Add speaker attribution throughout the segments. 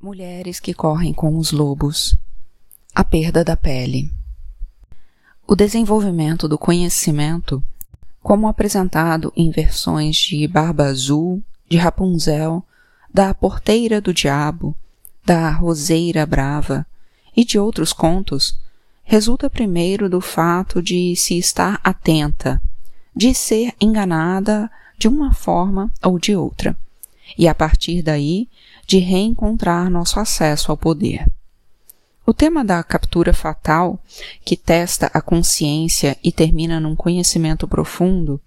Speaker 1: Mulheres que correm com os lobos. A perda da pele. O desenvolvimento do conhecimento, como apresentado em versões de Barba Azul, de Rapunzel, da Porteira do Diabo, da Roseira Brava e de outros contos, resulta primeiro do fato de se estar atenta, de ser enganada de uma forma ou de outra, e a partir daí de reencontrar nosso acesso ao poder. O tema da captura fatal, que testa a consciência e termina num conhecimento profundo,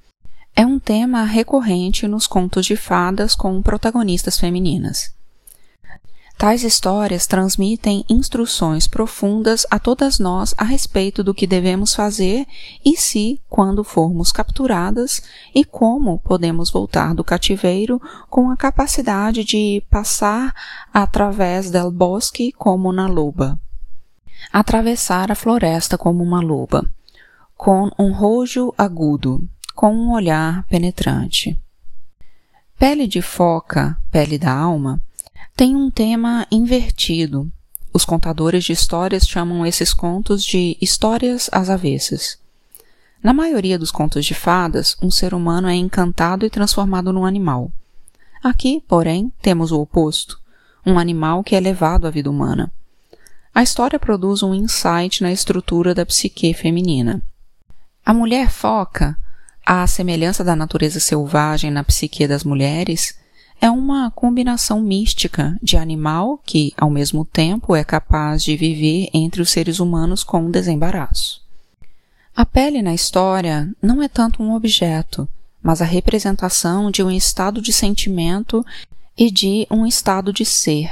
Speaker 1: é um tema recorrente nos contos de fadas com protagonistas femininas. Tais histórias transmitem instruções profundas a todas nós a respeito do que devemos fazer e se, quando formos capturadas, e como podemos voltar do cativeiro com a capacidade de passar através del bosque como na loba. Atravessar a floresta como uma loba, com um rojo agudo, com um olhar penetrante. Pele de foca, pele da alma, tem um tema invertido. Os contadores de histórias chamam esses contos de histórias às avessas. Na maioria dos contos de fadas, um ser humano é encantado e transformado num animal. Aqui, porém, temos o oposto, um animal que é levado à vida humana. A história produz um insight na estrutura da psique feminina. A mulher foca, à semelhança da natureza selvagem na psique das mulheres, é uma combinação mística de animal que, ao mesmo tempo, é capaz de viver entre os seres humanos com desembaraço. A pele na história não é tanto um objeto, mas a representação de um estado de sentimento e de um estado de ser.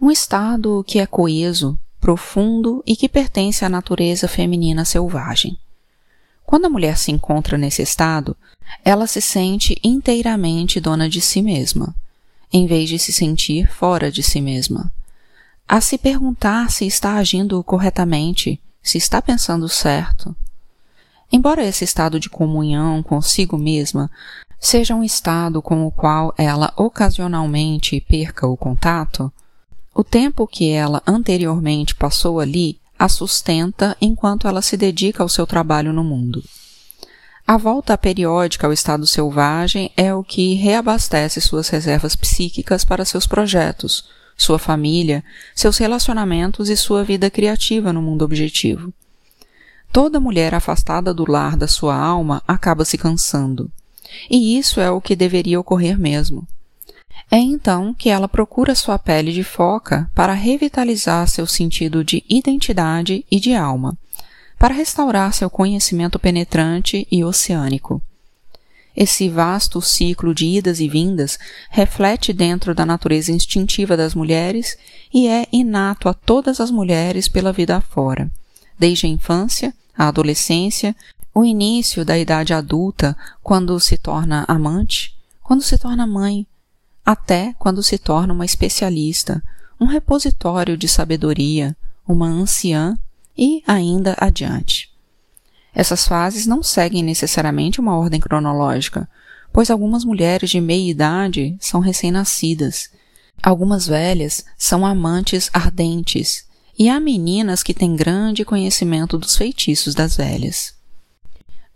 Speaker 1: Um estado que é coeso, profundo e que pertence à natureza feminina selvagem. Quando a mulher se encontra nesse estado, ela se sente inteiramente dona de si mesma, em vez de se sentir fora de si mesma. A se perguntar se está agindo corretamente, se está pensando certo. Embora esse estado de comunhão consigo mesma seja um estado com o qual ela ocasionalmente perca o contato, o tempo que ela anteriormente passou ali a sustenta enquanto ela se dedica ao seu trabalho no mundo. A volta periódica ao estado selvagem é o que reabastece suas reservas psíquicas para seus projetos, sua família, seus relacionamentos e sua vida criativa no mundo objetivo. Toda mulher afastada do lar da sua alma acaba se cansando. E isso é o que deveria ocorrer mesmo. É então que ela procura sua pele de foca para revitalizar seu sentido de identidade e de alma para restaurar seu conhecimento penetrante e oceânico. Esse vasto ciclo de idas e vindas reflete dentro da natureza instintiva das mulheres e é inato a todas as mulheres pela vida afora, desde a infância, a adolescência, o início da idade adulta, quando se torna amante, quando se torna mãe, até quando se torna uma especialista, um repositório de sabedoria, uma anciã e ainda adiante. Essas fases não seguem necessariamente uma ordem cronológica, pois algumas mulheres de meia idade são recém-nascidas, algumas velhas são amantes ardentes, e há meninas que têm grande conhecimento dos feitiços das velhas.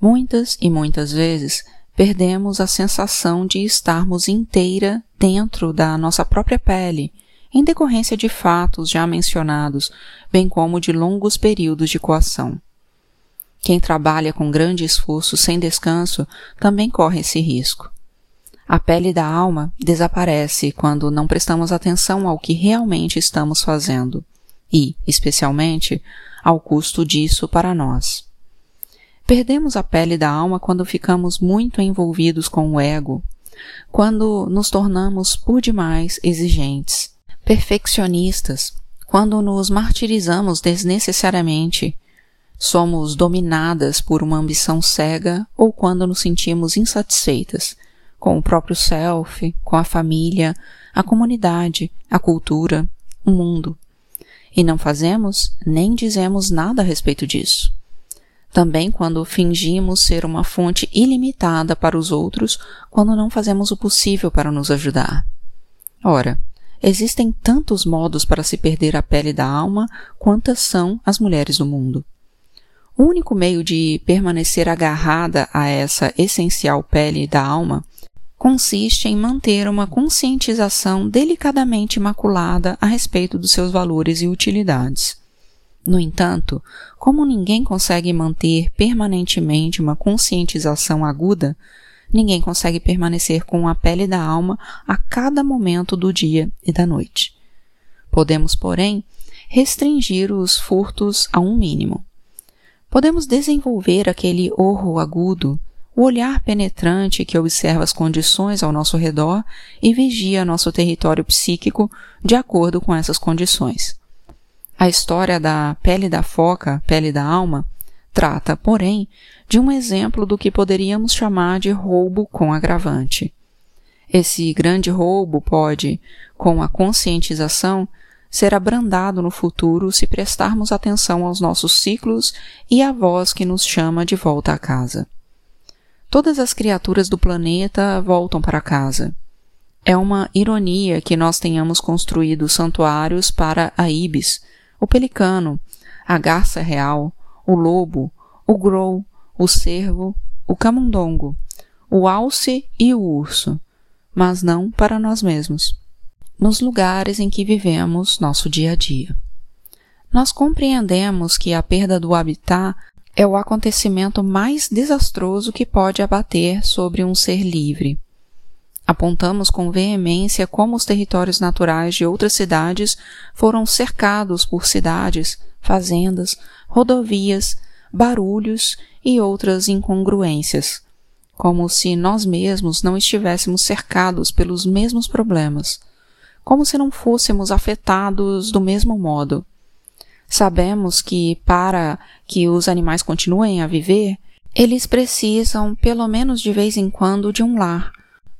Speaker 1: Muitas e muitas vezes perdemos a sensação de estarmos inteira dentro da nossa própria pele em decorrência de fatos já mencionados, bem como de longos períodos de coação. Quem trabalha com grande esforço sem descanso também corre esse risco. A pele da alma desaparece quando não prestamos atenção ao que realmente estamos fazendo e, especialmente, ao custo disso para nós. Perdemos a pele da alma quando ficamos muito envolvidos com o ego, quando nos tornamos por demais exigentes, perfeccionistas quando nos martirizamos desnecessariamente, somos dominadas por uma ambição cega ou quando nos sentimos insatisfeitas com o próprio self, com a família, a comunidade, a cultura, o mundo. E não fazemos nem dizemos nada a respeito disso. Também quando fingimos ser uma fonte ilimitada para os outros, quando não fazemos o possível para nos ajudar. Ora, existem tantos modos para se perder a pele da alma quantas são as mulheres do mundo. O único meio de permanecer agarrada a essa essencial pele da alma consiste em manter uma conscientização delicadamente imaculada a respeito dos seus valores e utilidades. No entanto, como ninguém consegue manter permanentemente uma conscientização aguda, ninguém consegue permanecer com a pele da alma a cada momento do dia e da noite. Podemos, porém, restringir os furtos a um mínimo. Podemos desenvolver aquele orro agudo, o olhar penetrante que observa as condições ao nosso redor e vigia nosso território psíquico de acordo com essas condições. A história da pele da foca, pele da alma, trata, porém, de um exemplo do que poderíamos chamar de roubo com agravante. Esse grande roubo pode, com a conscientização, ser abrandado no futuro se prestarmos atenção aos nossos ciclos e à voz que nos chama de volta a casa. Todas as criaturas do planeta voltam para casa. É uma ironia que nós tenhamos construído santuários para a ibis, o pelicano, a garça real, o lobo, o grou, o cervo, o camundongo, o alce e o urso, mas não para nós mesmos, nos lugares em que vivemos nosso dia a dia. Nós compreendemos que a perda do habitat é o acontecimento mais desastroso que pode abater sobre um ser livre. Apontamos com veemência como os territórios naturais de outras cidades foram cercados por cidades, fazendas, rodovias, barulhos e outras incongruências, como se nós mesmos não estivéssemos cercados pelos mesmos problemas, como se não fôssemos afetados do mesmo modo. Sabemos que, para que os animais continuem a viver, eles precisam, pelo menos de vez em quando, de um lar,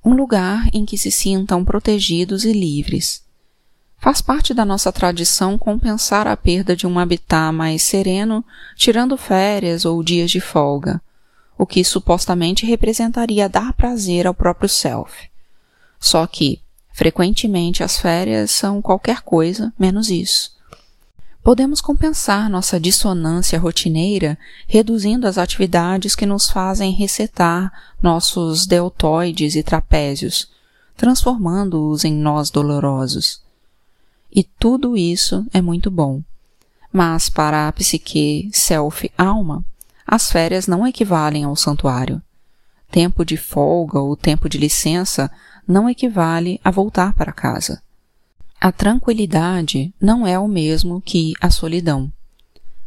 Speaker 1: um lugar em que se sintam protegidos e livres. Faz parte da nossa tradição compensar a perda de um habitat mais sereno, tirando férias ou dias de folga, o que supostamente representaria dar prazer ao próprio self. Só que, frequentemente, as férias são qualquer coisa menos isso. Podemos compensar nossa dissonância rotineira reduzindo as atividades que nos fazem resetar nossos deltoides e trapézios, transformando-os em nós dolorosos. E tudo isso é muito bom. Mas para a psique self-alma, as férias não equivalem ao santuário. Tempo de folga ou tempo de licença não equivale a voltar para casa. A tranquilidade não é o mesmo que a solidão.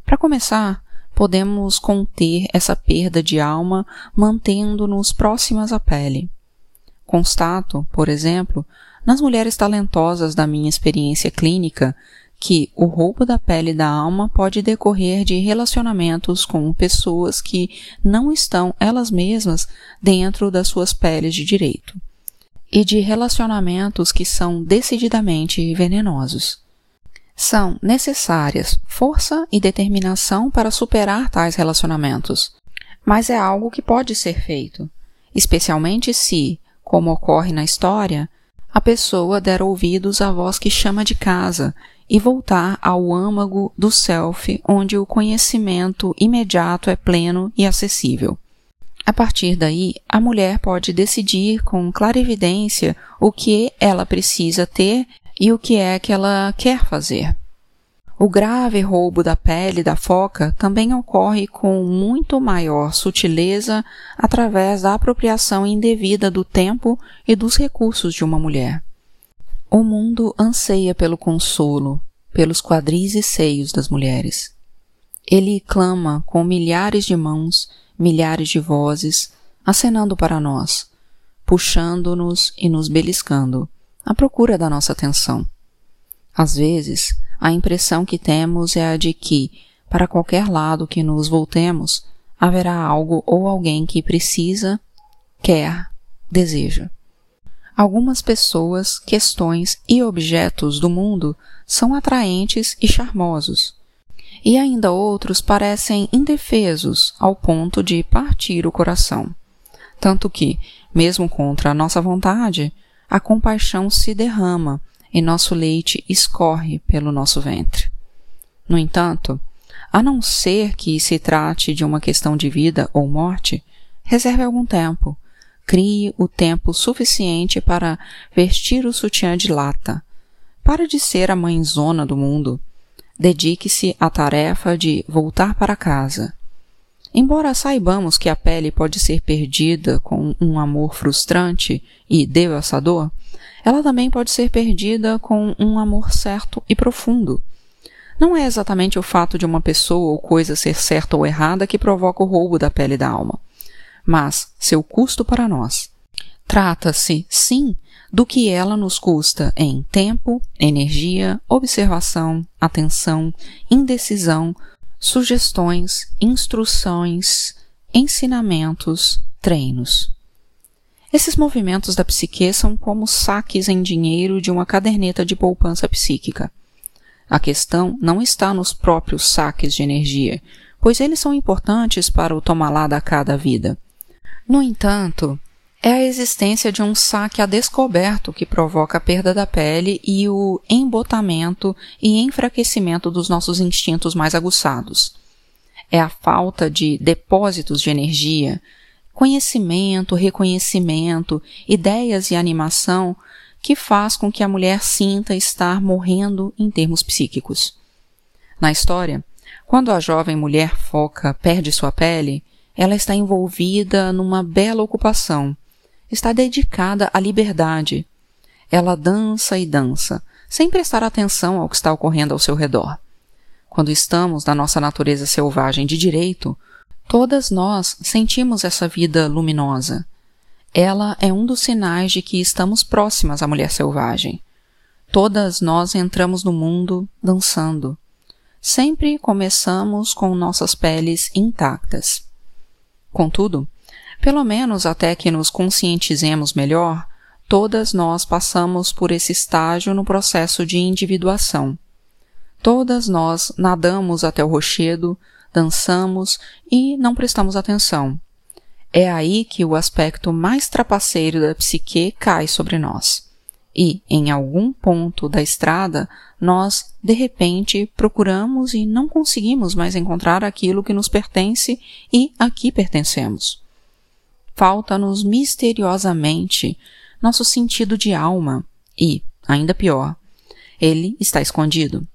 Speaker 1: Para começar, podemos conter essa perda de alma mantendo-nos próximas à pele. Constato, por exemplo, nas mulheres talentosas da minha experiência clínica que o roubo da pele da alma pode decorrer de relacionamentos com pessoas que não estão elas mesmas dentro das suas peles de direito, e de relacionamentos que são decididamente venenosos. São necessárias força e determinação para superar tais relacionamentos, mas é algo que pode ser feito, especialmente se, como ocorre na história, a pessoa der ouvidos à voz que chama de casa e voltar ao âmago do self, onde o conhecimento imediato é pleno e acessível. A partir daí, a mulher pode decidir com clarividência o que ela precisa ter e o que é que ela quer fazer. O grave roubo da pele da foca também ocorre com muito maior sutileza através da apropriação indevida do tempo e dos recursos de uma mulher. O mundo anseia pelo consolo, pelos quadris e seios das mulheres. Ele clama com milhares de mãos, milhares de vozes, acenando para nós, puxando-nos e nos beliscando, à procura da nossa atenção. Às vezes, a impressão que temos é a de que, para qualquer lado que nos voltemos, haverá algo ou alguém que precisa, quer, deseja. Algumas pessoas, questões e objetos do mundo são atraentes e charmosos, e ainda outros parecem indefesos ao ponto de partir o coração. Tanto que, mesmo contra a nossa vontade, a compaixão se derrama e nosso leite escorre pelo nosso ventre. No entanto, a não ser que se trate de uma questão de vida ou morte, reserve algum tempo. Crie o tempo suficiente para vestir o sutiã de lata. Para de ser a mãezona do mundo. Dedique-se à tarefa de voltar para casa. Embora saibamos que a pele pode ser perdida com um amor frustrante e devastador, ela também pode ser perdida com um amor certo e profundo não é exatamente o fato de uma pessoa ou coisa ser certa ou errada que provoca o roubo da pele da alma, mas seu custo para nós. Trata-se, sim, do que ela nos custa em tempo, energia, observação, atenção, indecisão, sugestões, instruções, ensinamentos, treinos. Esses movimentos da psique são como saques em dinheiro de uma caderneta de poupança psíquica. A questão não está nos próprios saques de energia, pois eles são importantes para o tomalá da cada vida. No entanto, é a existência de um saque a descoberto que provoca a perda da pele e o embotamento e enfraquecimento dos nossos instintos mais aguçados. É a falta de depósitos de energia, conhecimento, reconhecimento, ideias e animação que faz com que a mulher sinta estar morrendo em termos psíquicos. Na história, quando a jovem mulher foca perde sua pele, ela está envolvida numa bela ocupação, está dedicada à liberdade. Ela dança e dança, sem prestar atenção ao que está ocorrendo ao seu redor. Quando estamos na nossa natureza selvagem de direito, todas nós sentimos essa vida luminosa, ela é um dos sinais de que estamos próximas à mulher selvagem. Todas nós entramos no mundo dançando. Sempre começamos com nossas peles intactas. Contudo, pelo menos até que nos conscientizemos melhor, todas nós passamos por esse estágio no processo de individuação. Todas nós nadamos até o rochedo, dançamos e não prestamos atenção. É aí que o aspecto mais trapaceiro da psique cai sobre nós. E, em algum ponto da estrada, nós, de repente, procuramos e não conseguimos mais encontrar aquilo que nos pertence e a que pertencemos. Falta-nos misteriosamente nosso sentido de alma e, ainda pior, ele está escondido.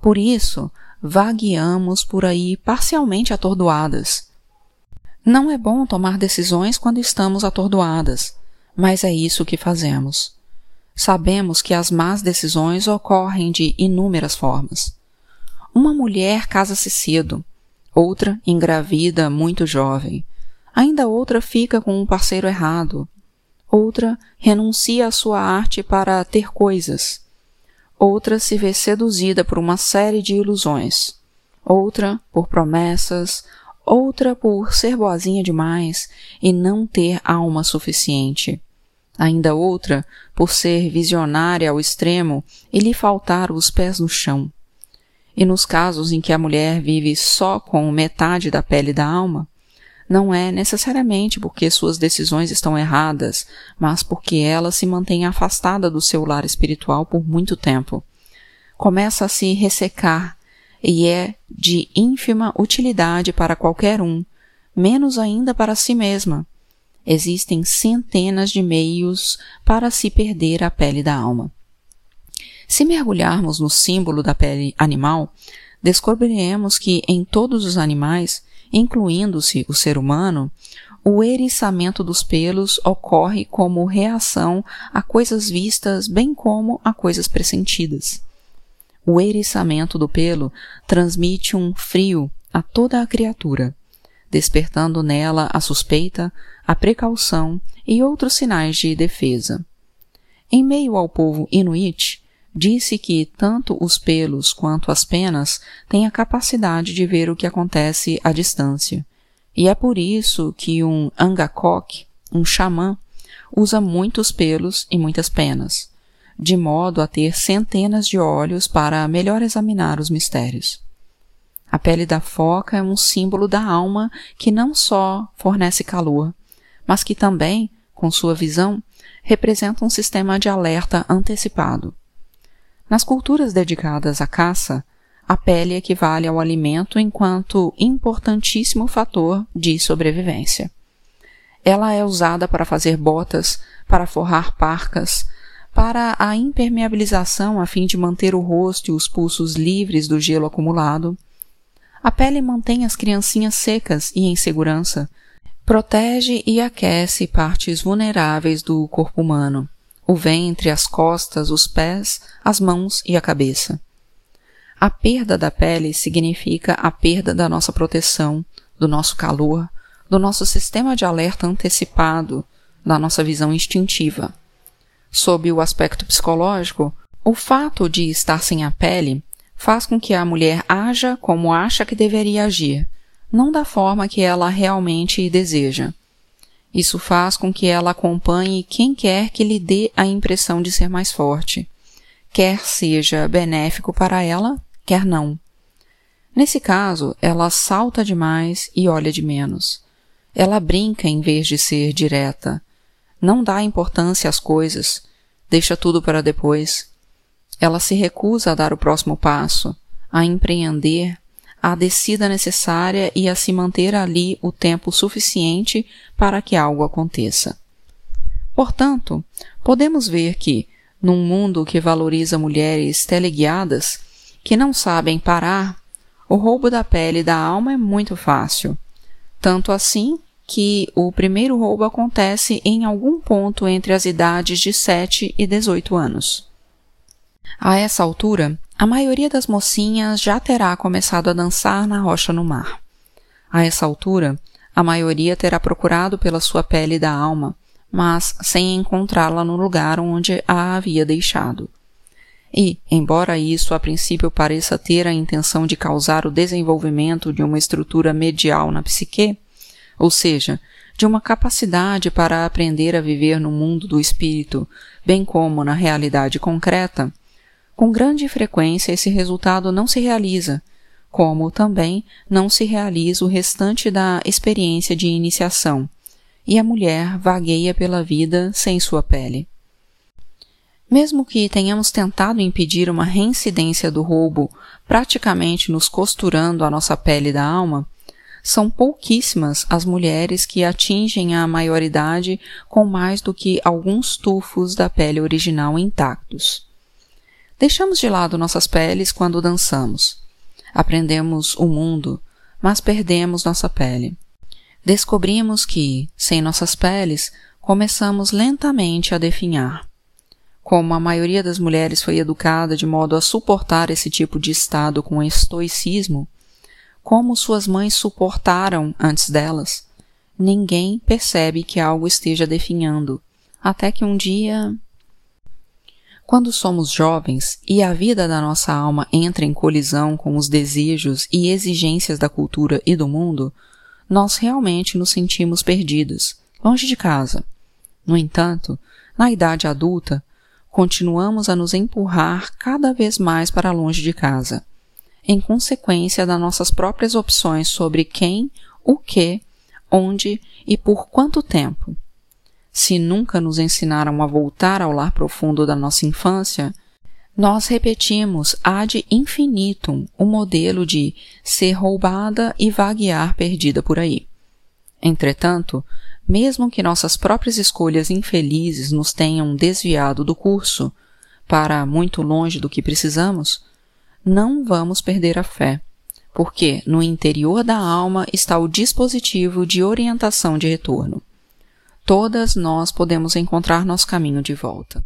Speaker 1: Por isso, vagueamos por aí parcialmente atordoadas, não é bom tomar decisões quando estamos atordoadas, mas é isso que fazemos. Sabemos que as más decisões ocorrem de inúmeras formas. Uma mulher casa-se cedo, outra engravida muito jovem, ainda outra fica com um parceiro errado, outra renuncia à sua arte para ter coisas, outra se vê seduzida por uma série de ilusões, outra por promessas, outra por ser boazinha demais e não ter alma suficiente. Ainda outra por ser visionária ao extremo e lhe faltar os pés no chão. E nos casos em que a mulher vive só com metade da pele da alma, não é necessariamente porque suas decisões estão erradas, mas porque ela se mantém afastada do seu lar espiritual por muito tempo. Começa a se ressecar e é de ínfima utilidade para qualquer um, menos ainda para si mesma. Existem centenas de meios para se perder a pele da alma. Se mergulharmos no símbolo da pele animal, descobriremos que em todos os animais, incluindo-se o ser humano, o eriçamento dos pelos ocorre como reação a coisas vistas bem como a coisas pressentidas. O eriçamento do pelo transmite um frio a toda a criatura, despertando nela a suspeita, a precaução e outros sinais de defesa. Em meio ao povo inuit, disse que tanto os pelos quanto as penas têm a capacidade de ver o que acontece à distância, e é por isso que um angakok, um xamã, usa muitos pelos e muitas penas, de modo a ter centenas de olhos para melhor examinar os mistérios. A pele da foca é um símbolo da alma que não só fornece calor, mas que também, com sua visão, representa um sistema de alerta antecipado. Nas culturas dedicadas à caça, a pele equivale ao alimento enquanto importantíssimo fator de sobrevivência. Ela é usada para fazer botas, para forrar parcas, para a impermeabilização a fim de manter o rosto e os pulsos livres do gelo acumulado. A pele mantém as criancinhas secas e em segurança, protege e aquece partes vulneráveis do corpo humano, o ventre, as costas, os pés, as mãos e a cabeça. A perda da pele significa a perda da nossa proteção, do nosso calor, do nosso sistema de alerta antecipado, da nossa visão instintiva. Sob o aspecto psicológico, o fato de estar sem a pele faz com que a mulher haja como acha que deveria agir, não da forma que ela realmente deseja. Isso faz com que ela acompanhe quem quer que lhe dê a impressão de ser mais forte, quer seja benéfico para ela, quer não. Nesse caso, ela salta demais e olha de menos. Ela brinca em vez de ser direta. Não dá importância às coisas, deixa tudo para depois. Ela se recusa a dar o próximo passo, a empreender a descida necessária e a se manter ali o tempo suficiente para que algo aconteça. Portanto, podemos ver que, num mundo que valoriza mulheres teleguiadas, que não sabem parar, o roubo da pele da alma é muito fácil. Tanto assim que o primeiro roubo acontece em algum ponto entre as idades de 7 e 18 anos. A essa altura, a maioria das mocinhas já terá começado a dançar na rocha no mar. A essa altura, a maioria terá procurado pela sua pele da alma, mas sem encontrá-la no lugar onde a havia deixado. E, embora isso a princípio pareça ter a intenção de causar o desenvolvimento de uma estrutura medial na psique, ou seja, de uma capacidade para aprender a viver no mundo do espírito, bem como na realidade concreta, com grande frequência esse resultado não se realiza, como também não se realiza o restante da experiência de iniciação, e a mulher vagueia pela vida sem sua pele. Mesmo que tenhamos tentado impedir uma reincidência do roubo, praticamente nos costurando a nossa pele da alma, são pouquíssimas as mulheres que atingem a maioridade com mais do que alguns tufos da pele original intactos. Deixamos de lado nossas peles quando dançamos. Aprendemos o mundo, mas perdemos nossa pele. Descobrimos que, sem nossas peles, começamos lentamente a definhar. Como a maioria das mulheres foi educada de modo a suportar esse tipo de estado com estoicismo, como suas mães suportaram antes delas, ninguém percebe que algo esteja definhando, até que um dia. Quando somos jovens e a vida da nossa alma entra em colisão com os desejos e exigências da cultura e do mundo, nós realmente nos sentimos perdidos, longe de casa. No entanto, na idade adulta, continuamos a nos empurrar cada vez mais para longe de casa, em consequência das nossas próprias opções sobre quem, o que, onde e por quanto tempo. Se nunca nos ensinaram a voltar ao lar profundo da nossa infância, nós repetimos ad infinitum o modelo de ser roubada e vaguear perdida por aí. Entretanto, mesmo que nossas próprias escolhas infelizes nos tenham desviado do curso para muito longe do que precisamos, não vamos perder a fé, porque no interior da alma está o dispositivo de orientação de retorno. Todas nós podemos encontrar nosso caminho de volta.